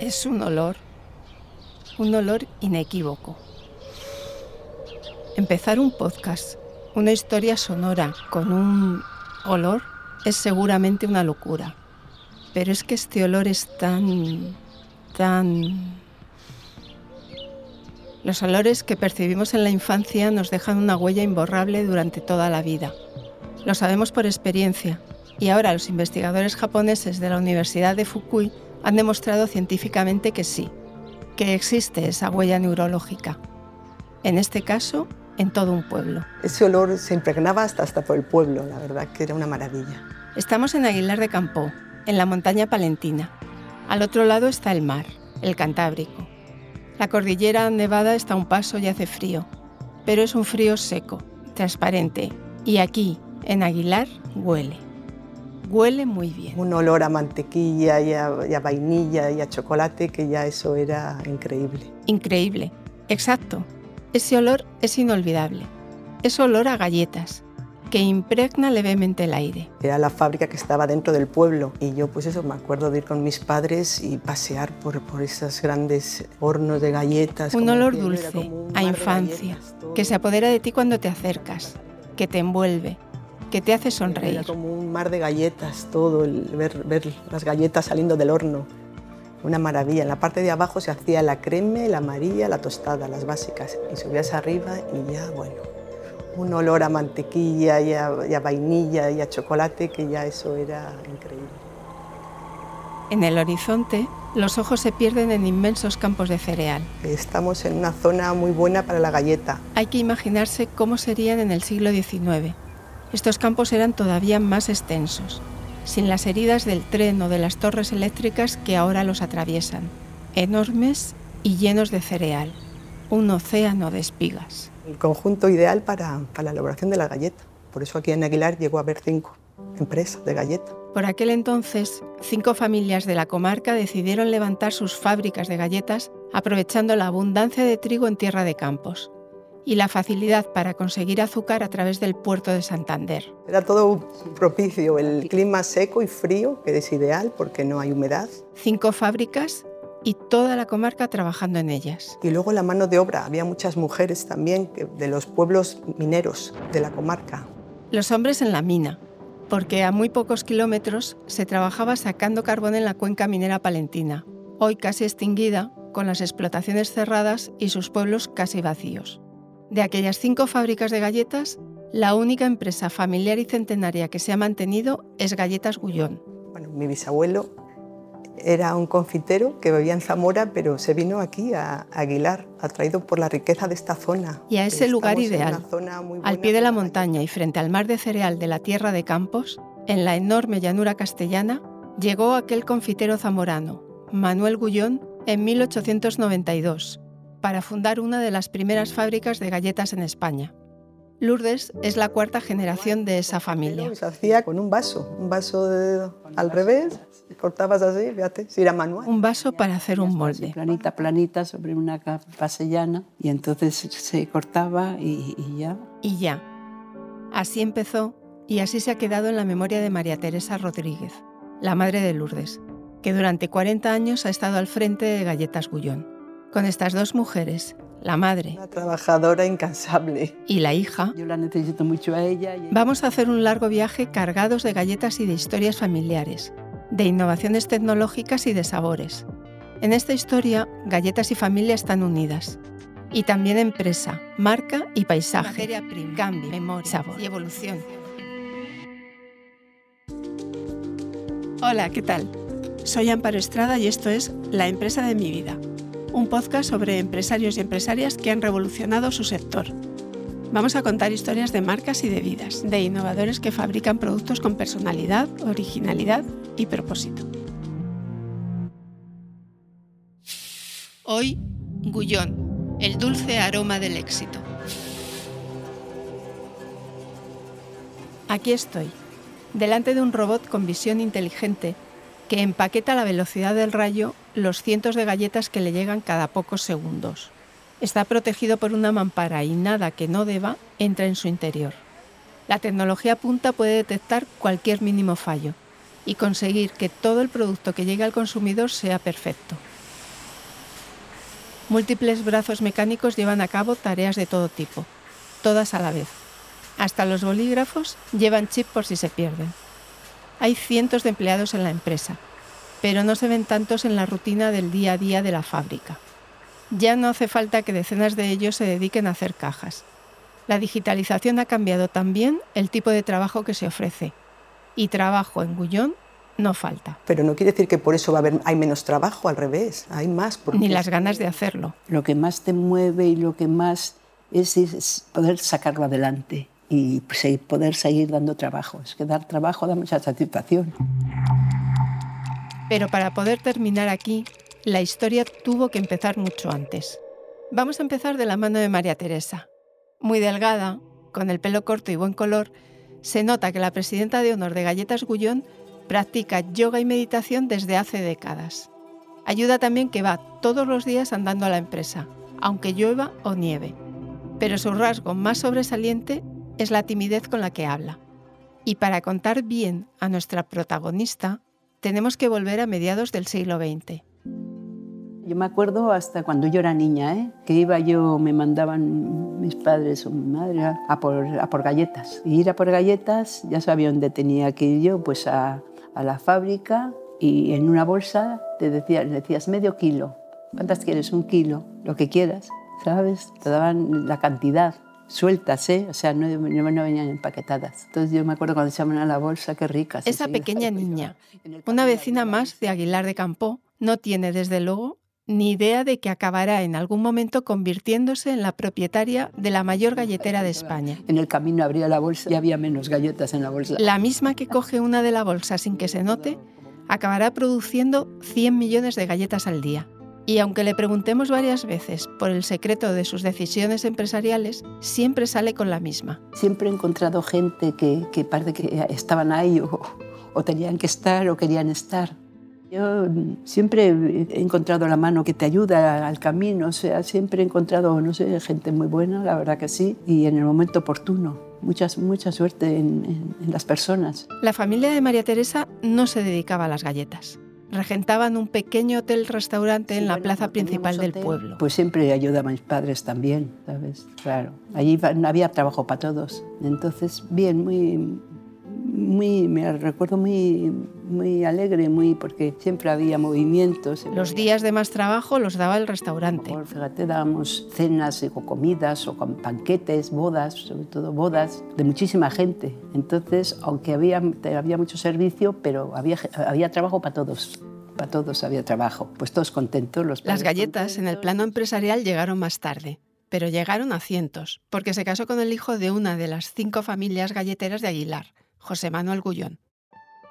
Es un olor, un olor inequívoco. Empezar un podcast, una historia sonora con un olor es seguramente una locura. Pero es que este olor es tan, tan... Los olores que percibimos en la infancia nos dejan una huella imborrable durante toda la vida. Lo sabemos por experiencia y ahora los investigadores japoneses de la Universidad de Fukui han demostrado científicamente que sí, que existe esa huella neurológica. En este caso, en todo un pueblo. Ese olor se impregnaba hasta, hasta por el pueblo, la verdad que era una maravilla. Estamos en Aguilar de Campo, en la montaña palentina. Al otro lado está el mar, el Cantábrico. La cordillera nevada está a un paso y hace frío, pero es un frío seco, transparente, y aquí, en Aguilar, huele. Huele muy bien. Un olor a mantequilla y a, y a vainilla y a chocolate que ya eso era increíble. Increíble, exacto. Ese olor es inolvidable. Es olor a galletas, que impregna levemente el aire. Era la fábrica que estaba dentro del pueblo y yo pues eso me acuerdo de ir con mis padres y pasear por, por esos grandes hornos de galletas. Un olor dulce, un a infancia, galletas, que se apodera de ti cuando te acercas, que te envuelve, que te hace Era sonreír. como un mar de galletas, todo, el ver, ver las galletas saliendo del horno. Una maravilla. En la parte de abajo se hacía la creme, la amarilla, la tostada, las básicas. Y subías arriba y ya, bueno, un olor a mantequilla y a, y a vainilla y a chocolate que ya eso era increíble. En el horizonte, los ojos se pierden en inmensos campos de cereal. Estamos en una zona muy buena para la galleta. Hay que imaginarse cómo serían en el siglo XIX. Estos campos eran todavía más extensos, sin las heridas del tren o de las torres eléctricas que ahora los atraviesan, enormes y llenos de cereal, un océano de espigas. El conjunto ideal para, para la elaboración de la galleta. Por eso aquí en Aguilar llegó a haber cinco empresas de galleta. Por aquel entonces, cinco familias de la comarca decidieron levantar sus fábricas de galletas aprovechando la abundancia de trigo en tierra de campos y la facilidad para conseguir azúcar a través del puerto de Santander. Era todo propicio, el clima seco y frío, que es ideal porque no hay humedad. Cinco fábricas y toda la comarca trabajando en ellas. Y luego la mano de obra, había muchas mujeres también de los pueblos mineros de la comarca. Los hombres en la mina, porque a muy pocos kilómetros se trabajaba sacando carbón en la cuenca minera palentina, hoy casi extinguida, con las explotaciones cerradas y sus pueblos casi vacíos. De aquellas cinco fábricas de galletas, la única empresa familiar y centenaria que se ha mantenido es Galletas Gullón. Bueno, mi bisabuelo era un confitero que vivía en Zamora, pero se vino aquí a Aguilar, atraído por la riqueza de esta zona. Y a ese lugar ideal, Al pie de la montaña y frente al mar de cereal de la tierra de Campos, en la enorme llanura castellana, llegó aquel confitero zamorano, Manuel Gullón, en 1892, para fundar una de las primeras fábricas de galletas en España. Lourdes es la cuarta generación de esa familia. Se hacía con un vaso, un vaso de- al revés, cortabas así, fíjate, si era manual. Un vaso para hacer un molde. planita, planita, sobre una capa llana y entonces se cortaba y, y ya. Y ya. Así empezó y así se ha quedado en la memoria de María Teresa Rodríguez, la madre de Lourdes, que durante 40 años ha estado al frente de Galletas Gullón. Con estas dos mujeres, la madre Una trabajadora incansable. y la hija, Yo la necesito mucho a ella. y- vamos a hacer un largo viaje cargados de galletas y de historias familiares, de innovaciones tecnológicas y de sabores. En esta historia, galletas y familia están unidas. Y también empresa, marca y paisaje. Materia prima, cambio, memoria sabor. y evolución. Hola, ¿qué tal? Soy Amparo Estrada y esto es La empresa de mi vida, un podcast sobre empresarios y empresarias que han revolucionado su sector. Vamos a contar historias de marcas y de vidas, de innovadores que fabrican productos con personalidad, originalidad y propósito. Hoy, Gullón, el dulce aroma del éxito. Aquí estoy, delante de un robot con visión inteligente que empaqueta a la velocidad del rayo los cientos de galletas que le llegan cada pocos segundos. Está protegido por una mampara y nada que no deba entra en su interior. La tecnología punta puede detectar cualquier mínimo fallo y conseguir que todo el producto que llegue al consumidor sea perfecto. Múltiples brazos mecánicos llevan a cabo tareas de todo tipo, todas a la vez. Hasta los bolígrafos llevan chip por si se pierden. Hay cientos de empleados en la empresa, pero no se ven tantos en la rutina del día a día de la fábrica. Ya no hace falta que decenas de ellos se dediquen a hacer cajas. La digitalización ha cambiado también el tipo de trabajo que se ofrece. Y trabajo en Gullón no falta. Pero no quiere decir que por eso va a haber, hay menos trabajo, al revés, hay más. Ni las ganas de hacerlo. Lo que más te mueve y lo que más es, es poder sacarlo adelante y poder seguir dando trabajo. Es que dar trabajo da mucha satisfacción. Pero para poder terminar aquí, la historia tuvo que empezar mucho antes. Vamos a empezar de la mano de María Teresa. Muy delgada, con el pelo corto y buen color, se nota que la presidenta de honor de Galletas Gullón practica yoga y meditación desde hace décadas. Ayuda también que va todos los días andando a la empresa, aunque llueva o nieve. Pero su rasgo más sobresaliente es la timidez con la que habla. Y para contar bien a nuestra protagonista, tenemos que volver a mediados del siglo XX. Yo me acuerdo hasta cuando yo era niña, ¿eh? que iba yo, me mandaban mis padres o mi madre a por, galletas. Y ir a por galletas, ya sabía dónde tenía que ir yo, pues a, la fábrica y en una bolsa te decías, decías medio kilo. ¿Cuántas quieres? Un kilo, lo que quieras, ¿sabes? Te daban la cantidad sueltas, ¿eh? O sea, no, no, venían empaquetadas. Entonces yo me acuerdo cuando echaban a la bolsa, qué ricas. Esa pequeña niña, una vecina más de Aguilar de Campo, no tiene desde luego ni idea de que acabará en algún momento convirtiéndose en la propietaria de la mayor galletera de España. En el camino abría la bolsa y había menos galletas en la bolsa. La misma que coge una de la bolsa sin que se note, acabará produciendo 100 millones de galletas al día. Y aunque le preguntemos varias veces por el secreto de sus decisiones empresariales, siempre sale con la misma. Siempre he encontrado gente que, que parece que estaban ahí o, o tenían que estar o querían estar yo siempre he encontrado la mano que te ayuda al camino, o sea, siempre he encontrado, no sé, gente muy buena, la verdad que sí, y en el momento oportuno. Mucha, mucha suerte en, en las personas. La familia de María Teresa no se dedicaba a las galletas regentaban un pequeño hotel-restaurante en la plaza principal del pueblo. Pues siempre ayudaba a mis padres también, ¿sabes? Claro. Allí había trabajo para todos. Entonces, bien, muy, muy, me recuerdo muy, muy alegre, muy, porque siempre había movimientos. Los días de más trabajo los daba el restaurante. Por, fíjate, dábamos cenas o comidas o con banquetes, bodas, sobre todo bodas, de muchísima gente. Entonces, aunque había, había mucho servicio, pero había, había trabajo para todos para todos había trabajo, pues todos contentos. Los Las galletas en el plano empresarial llegaron más tarde, pero llegaron a cientos, porque se casó con el hijo de una de las cinco familias galleteras de Aguilar, José Manuel Gullón.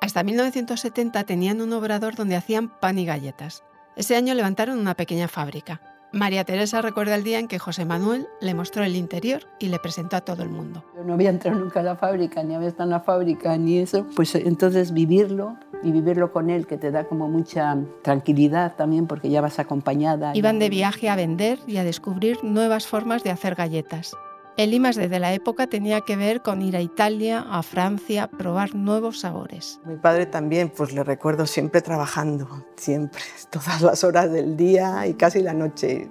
Hasta 1970 tenían un obrador donde hacían pan y galletas. Ese año levantaron una pequeña fábrica. María Teresa recuerda el día en que José Manuel le mostró el interior y le presentó a todo el mundo. Yo no había entrado nunca a la fábrica, ni había estado en la fábrica, ni eso. Pues entonces vivirlo y vivirlo con él, que te da como mucha tranquilidad también porque ya vas acompañada. Iban de viaje a vender y a descubrir nuevas formas de hacer galletas. El I+D de la época tenía que ver con ir a Italia, a Francia, probar nuevos sabores. Mi padre también, pues le recuerdo siempre trabajando, siempre, todas las horas del día y casi la noche.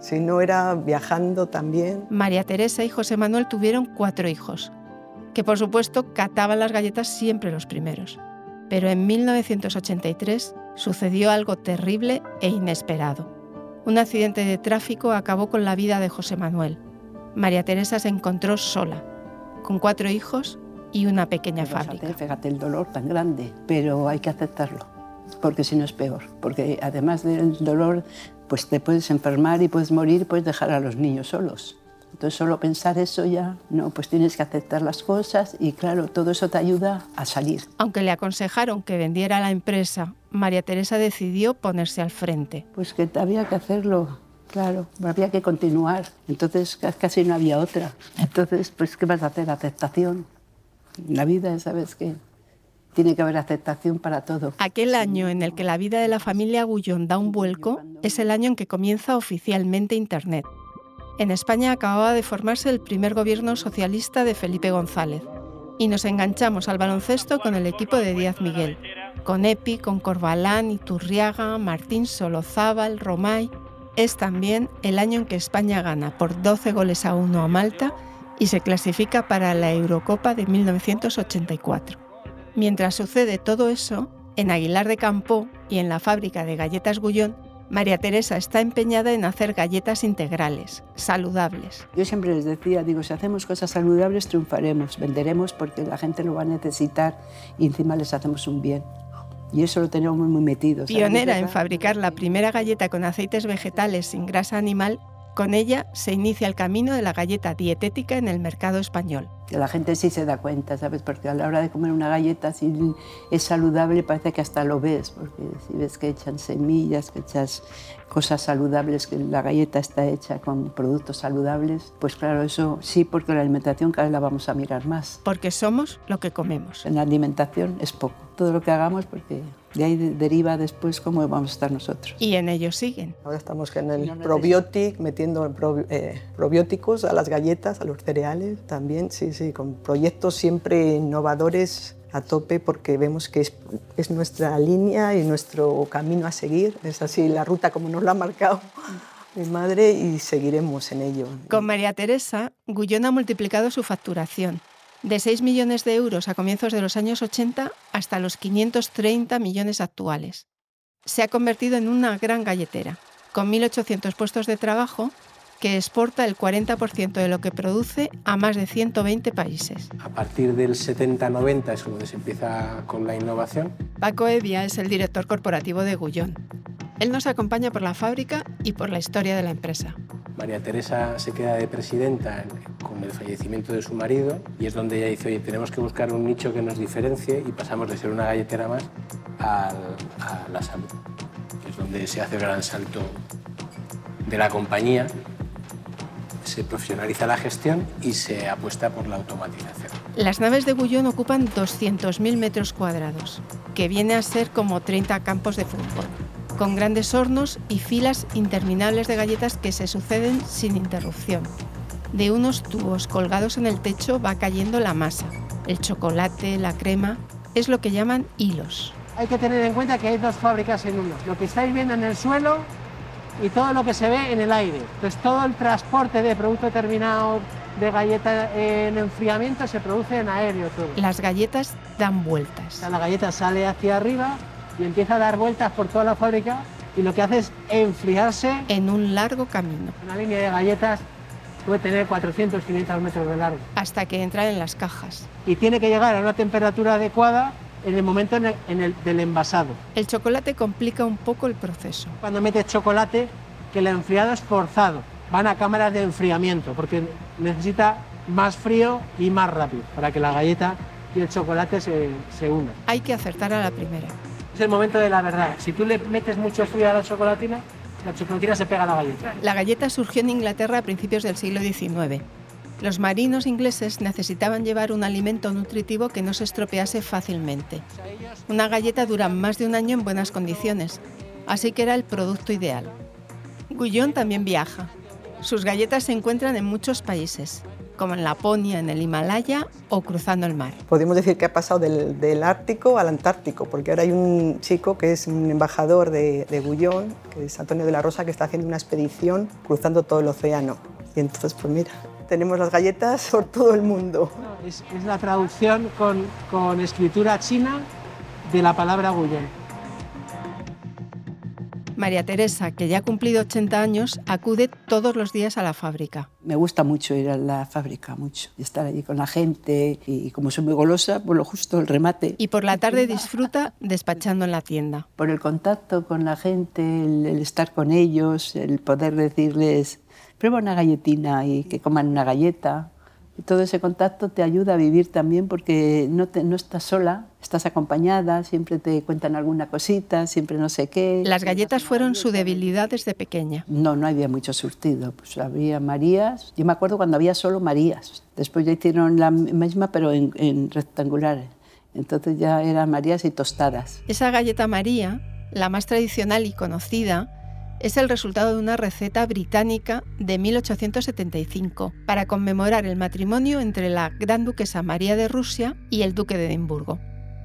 si no era viajando también. María Teresa y José Manuel tuvieron cuatro hijos, que por supuesto cataban las galletas siempre los primeros. Pero en 1983 sucedió algo terrible e inesperado. Un accidente de tráfico acabó con la vida de José Manuel María Teresa se encontró sola, con cuatro hijos y una pequeña fábrica. Fíjate el dolor tan grande, pero hay que aceptarlo, porque si no es peor, porque además del dolor, pues te puedes enfermar y puedes morir puedes dejar a los niños solos. Entonces solo pensar eso ya, no, pues tienes que aceptar las cosas y claro, todo eso te ayuda a salir. Aunque le aconsejaron que vendiera la empresa, María Teresa decidió ponerse al frente. Pues que había que hacerlo, Claro, había que continuar. Entonces casi no había otra. Entonces, pues, ¿qué vas a hacer? Aceptación. La vida, ¿sabes qué? Tiene que haber aceptación para todo. Aquel año en el que la vida de la familia Gullón da un vuelco es el año en que comienza oficialmente Internet. en España acababa de formarse el primer gobierno socialista de Felipe González y nos enganchamos al baloncesto con el equipo de Díaz Miguel, con Epi, con Corbalán, Iturriaga, Martín Solozábal, Romay. Es también el año en que España gana por 12 goles a 1 a Malta y se clasifica para la Eurocopa de 1984. Mientras sucede todo eso, en Aguilar de Campo y en la fábrica de galletas Gullón, María Teresa está empeñada en hacer galletas integrales, saludables. Yo siempre les decía, digo, si hacemos cosas saludables triunfaremos, venderemos porque la gente lo va a necesitar y encima les hacemos un bien. Y eso lo tenemos muy metido. Pionera en fabricar la primera galleta con aceites vegetales sin grasa animal, con ella se inicia el camino de la galleta dietética en el mercado español. Que la gente sí se da cuenta, ¿sabes? Porque a la hora de comer una galleta, si es saludable, parece que hasta lo ves, porque si ves que echan semillas, que echas cosas saludables, que la galleta está hecha con productos saludables, pues claro, eso sí, porque la alimentación cada vez la vamos a mirar más. Porque somos lo que comemos. En la alimentación es poco, todo lo que hagamos, porque de ahí deriva después cómo vamos a estar nosotros. Y en ellos siguen. Ahora estamos en el probiotic, metiendo eh, probióticos a las galletas, a los cereales también, sí, con proyectos siempre innovadores a tope porque vemos que es, es, nuestra línea y nuestro camino a seguir. Es así la ruta como nos lo ha marcado mi madre y seguiremos en ello. Con María Teresa, Gullón ha multiplicado su facturación de 6 millones de euros a comienzos de los años 80 hasta los 530 millones actuales. Se ha convertido en una gran galletera, con 1.800 puestos de trabajo que exporta el 40% de lo que produce a más de 120 países. A partir del 70-90 es cuando se empieza con la innovación. Paco Evia es el director corporativo de Gullón. Él nos acompaña por la fábrica y por la historia de la empresa. María Teresa se queda de presidenta con el fallecimiento de su marido y es donde ella dice, oye, tenemos que buscar un nicho que nos diferencie y pasamos de ser una galletera más a la salud, que es donde se hace el gran salto de la compañía se profesionaliza la gestión y se apuesta por la automatización. Las naves de Bullón ocupan 200.000 metros cuadrados, que viene a ser como 30 campos de fútbol, con grandes hornos y filas interminables de galletas que se suceden sin interrupción. De unos tubos colgados en el techo va cayendo la masa, el chocolate, la crema, es lo que llaman hilos. Hay que tener en cuenta que hay dos fábricas en uno. Lo que estáis viendo en el suelo y todo lo que se ve en el aire. Entonces todo el transporte de producto terminado de galleta en enfriamiento se produce en aéreo todo. Las galletas dan vueltas. la galleta sale hacia arriba y empieza a dar vueltas por toda la fábrica y lo que hace es enfriarse en un largo camino. Una línea de galletas puede tener 400, 500 metros de largo. Hasta que entra en las cajas. Y tiene que llegar a una temperatura adecuada en el momento en el, del envasado. El chocolate complica un poco el proceso. Cuando metes chocolate, que el enfriado es forzado. Van a cámaras de enfriamiento porque necesita más frío y más rápido para que la galleta y el chocolate se, se unan. Hay que acertar a la primera. Es el momento de la verdad. Si tú le metes mucho frío a la chocolatina, la chocolatina se pega a la galleta. La galleta surgió en Inglaterra a principios del siglo XIX los marinos ingleses necesitaban llevar un alimento nutritivo que no se estropease fácilmente. Una galleta dura más de un año en buenas condiciones, así que era el producto ideal. Gullón también viaja. Sus galletas se encuentran en muchos países, como en Laponia, en el Himalaya o cruzando el mar. Podemos decir que ha pasado del, Ártico al Antártico, porque ahora hay un chico que es un embajador de, de que es Antonio de la Rosa, que está haciendo una expedición cruzando todo el océano. Y entonces, pues mira, tenemos las galletas por todo el mundo. Es, la traducción con, con, escritura china de la palabra Guyen. María Teresa, que ya ha cumplido 80 años, acude todos los días a la fábrica. Me gusta mucho ir a la fábrica, mucho. Y estar allí con la gente y como soy muy golosa, por lo justo el remate. Y por la tarde disfruta despachando en la tienda. Por el contacto con la gente, el estar con ellos, el poder decirles prueba una galletina y que coman una galleta. Y todo ese contacto te ayuda a vivir también porque no, no estás sola, estás acompañada, siempre te cuentan alguna cosita, siempre no sé qué. Las galletas fueron su debilidad desde pequeña. No, no había mucho surtido. Pues había Marías. Yo me acuerdo cuando había solo Marías. Después ya hicieron la misma, pero en, en rectangulares. Entonces ya eran Marías y tostadas. Esa galleta María, la más tradicional y conocida, Es el resultado de una receta británica de 1875 para conmemorar el matrimonio entre la Gran Duquesa María de Rusia y el Duque de Edimburgo.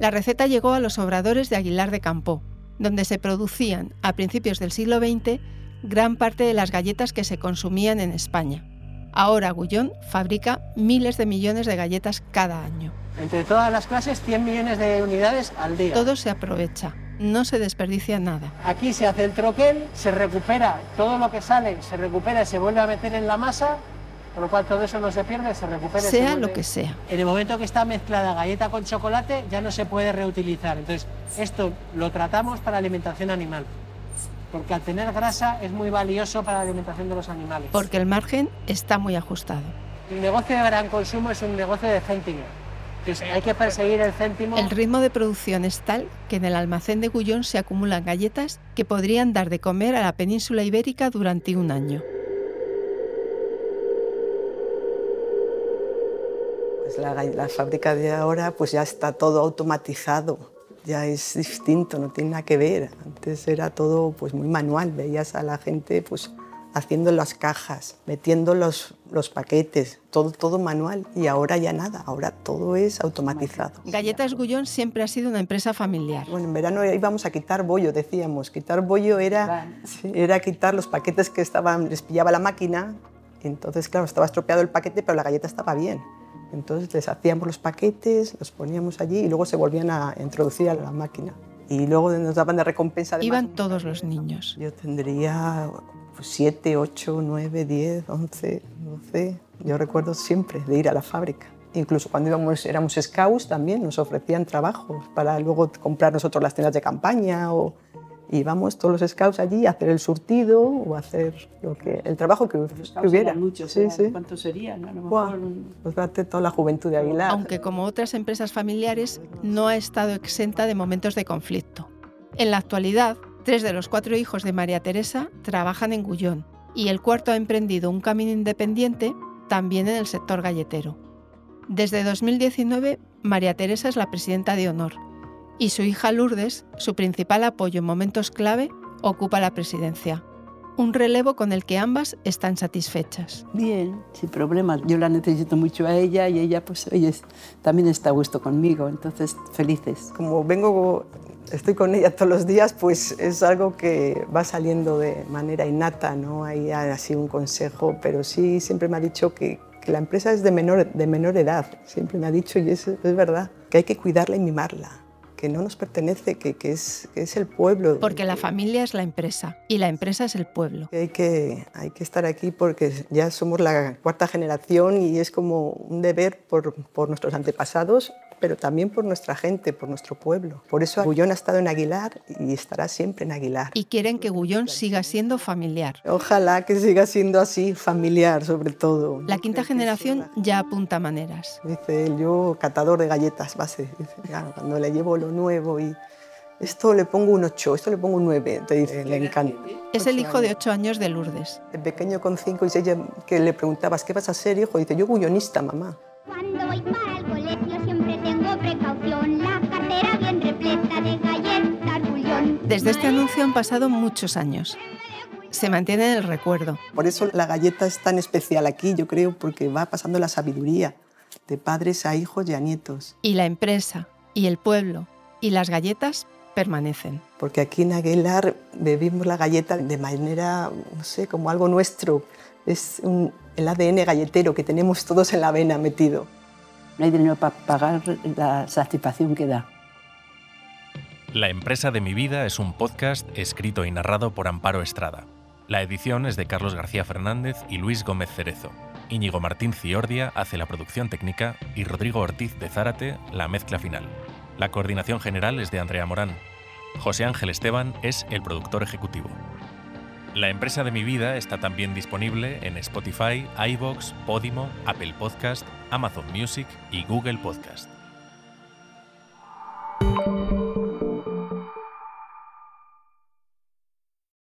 La receta llegó a los obradores de Aguilar de Campo, donde se producían, a principios del siglo XX, gran parte de las galletas que se consumían en España. Ahora Gullón fabrica miles de millones de galletas cada año. Entre todas las clases, 100 millones de unidades al día. Todo se aprovecha, no se desperdicia nada. Aquí se hace el troquel, se recupera todo lo que sale, se recupera y se vuelve a meter en la masa, con lo cual todo eso no se pierde, se recupera. se Sea vuelve- lo que sea. En el momento que está mezclada galleta con chocolate, ya no se puede reutilizar. Entonces, esto lo tratamos para alimentación animal. Porque al tener grasa es muy valioso para la alimentación de los animales. Porque el margen está muy ajustado. El negocio de gran consumo es un negocio de. Hay que perseguir el céntimo. El ritmo de producción es tal que en el almacén de Gullón se acumulan galletas que podrían dar de comer a la península ibérica durante un año. Pues la, la fábrica de ahora pues ya está todo automatizado, ya es distinto, no tiene nada que ver. Antes era todo pues muy manual, veías a la gente pues haciendo las cajas, metiendo los, los paquetes, todo, todo manual y ahora ya nada, ahora todo es automatizado. Galletas Gullón siempre ha sido una empresa familiar. Bueno, en verano íbamos a quitar bollo, decíamos. Quitar bollo era, era quitar los paquetes que estaban, les pillaba la máquina. Entonces, claro, estaba estropeado el paquete, pero la galleta estaba bien. Entonces les hacíamos los paquetes, los poníamos allí y luego se volvían a introducir a la máquina. Y luego nos daban de recompensa. además, Iban todos los niños. Yo tendría 7, 8, 9, 10, 11, 12. Yo recuerdo siempre de ir a la fábrica. Incluso cuando íbamos, éramos scouts también nos ofrecían trabajos para luego comprar nosotros las tiendas de campaña o íbamos todos los scouts allí a hacer el surtido o a hacer lo que, el trabajo que, que hubiera. Muchos, sí, sí. ¿Cuántos serían? A lo Buah, mejor, pues fíjate toda la juventud de Aguilar. Aunque como otras empresas familiares no ha estado exenta de momentos de conflicto. En la actualidad, tres de los cuatro hijos de María Teresa trabajan en Gullón y el cuarto ha emprendido un camino independiente también en el sector galletero. Desde 2019, María Teresa es la presidenta de honor y su hija Lourdes, su principal apoyo en momentos clave, ocupa la presidencia. Un relevo con el que ambas están satisfechas. Bien, sin problemas. Yo la necesito mucho a ella y ella, pues, oye, también está a gusto conmigo, entonces felices. como vengo, estoy con ella todos los días, pues es algo que va saliendo de manera innata, no hay así un consejo, pero sí siempre me ha dicho que, que la empresa es de menor, de menor edad, siempre me ha dicho y es, es verdad, que hay que cuidarla y mimarla, que no nos pertenece, que, que es, que es el pueblo. Porque la familia es la empresa y la empresa es el pueblo. hay que, hay que estar aquí porque ya somos la cuarta generación y es como un deber por, por nuestros antepasados, pero también por nuestra gente, por nuestro pueblo. Por eso Agullón ha estado en Aguilar y estará siempre en Aguilar. Y quieren que Gullón siga siendo familiar. Ojalá que siga siendo así, familiar sobre todo. La quinta creo generación ya apunta maneras. Dice él, yo catador de galletas base. Dice, claro, cuando le llevo lo nuevo y esto le pongo un 8, esto le pongo un 9, te dice, le encanta. Es el hijo de años. ocho años de Lourdes. De pequeño con 5 y 6 que le preguntabas, ¿qué vas a ser, hijo? Dice, yo gullonista, mamá. Cuando voy para Desde este anuncio han pasado muchos años. Se mantiene en el recuerdo. Por eso la galleta es tan especial aquí, yo creo, porque va pasando la sabiduría de padres a hijos y a nietos. Y la empresa, y el pueblo, y las galletas permanecen. Porque aquí en Aguilar bebimos la galleta de manera, no sé, como algo nuestro. Es un- el ADN galletero que tenemos todos en la vena metido. No hay dinero para pagar la satisfacción que da. La empresa de mi vida es un podcast escrito y narrado por Amparo Estrada. La edición es de Carlos García Fernández y Luis Gómez Cerezo. Íñigo Martín Ciordia hace la producción técnica y Rodrigo Ortiz de Zárate la mezcla final. La coordinación general es de Andrea Morán. José Ángel Esteban es el productor ejecutivo. La empresa de mi vida está también disponible en Spotify, iVoox, Podimo, Apple Podcast, Amazon Music y Google Podcast.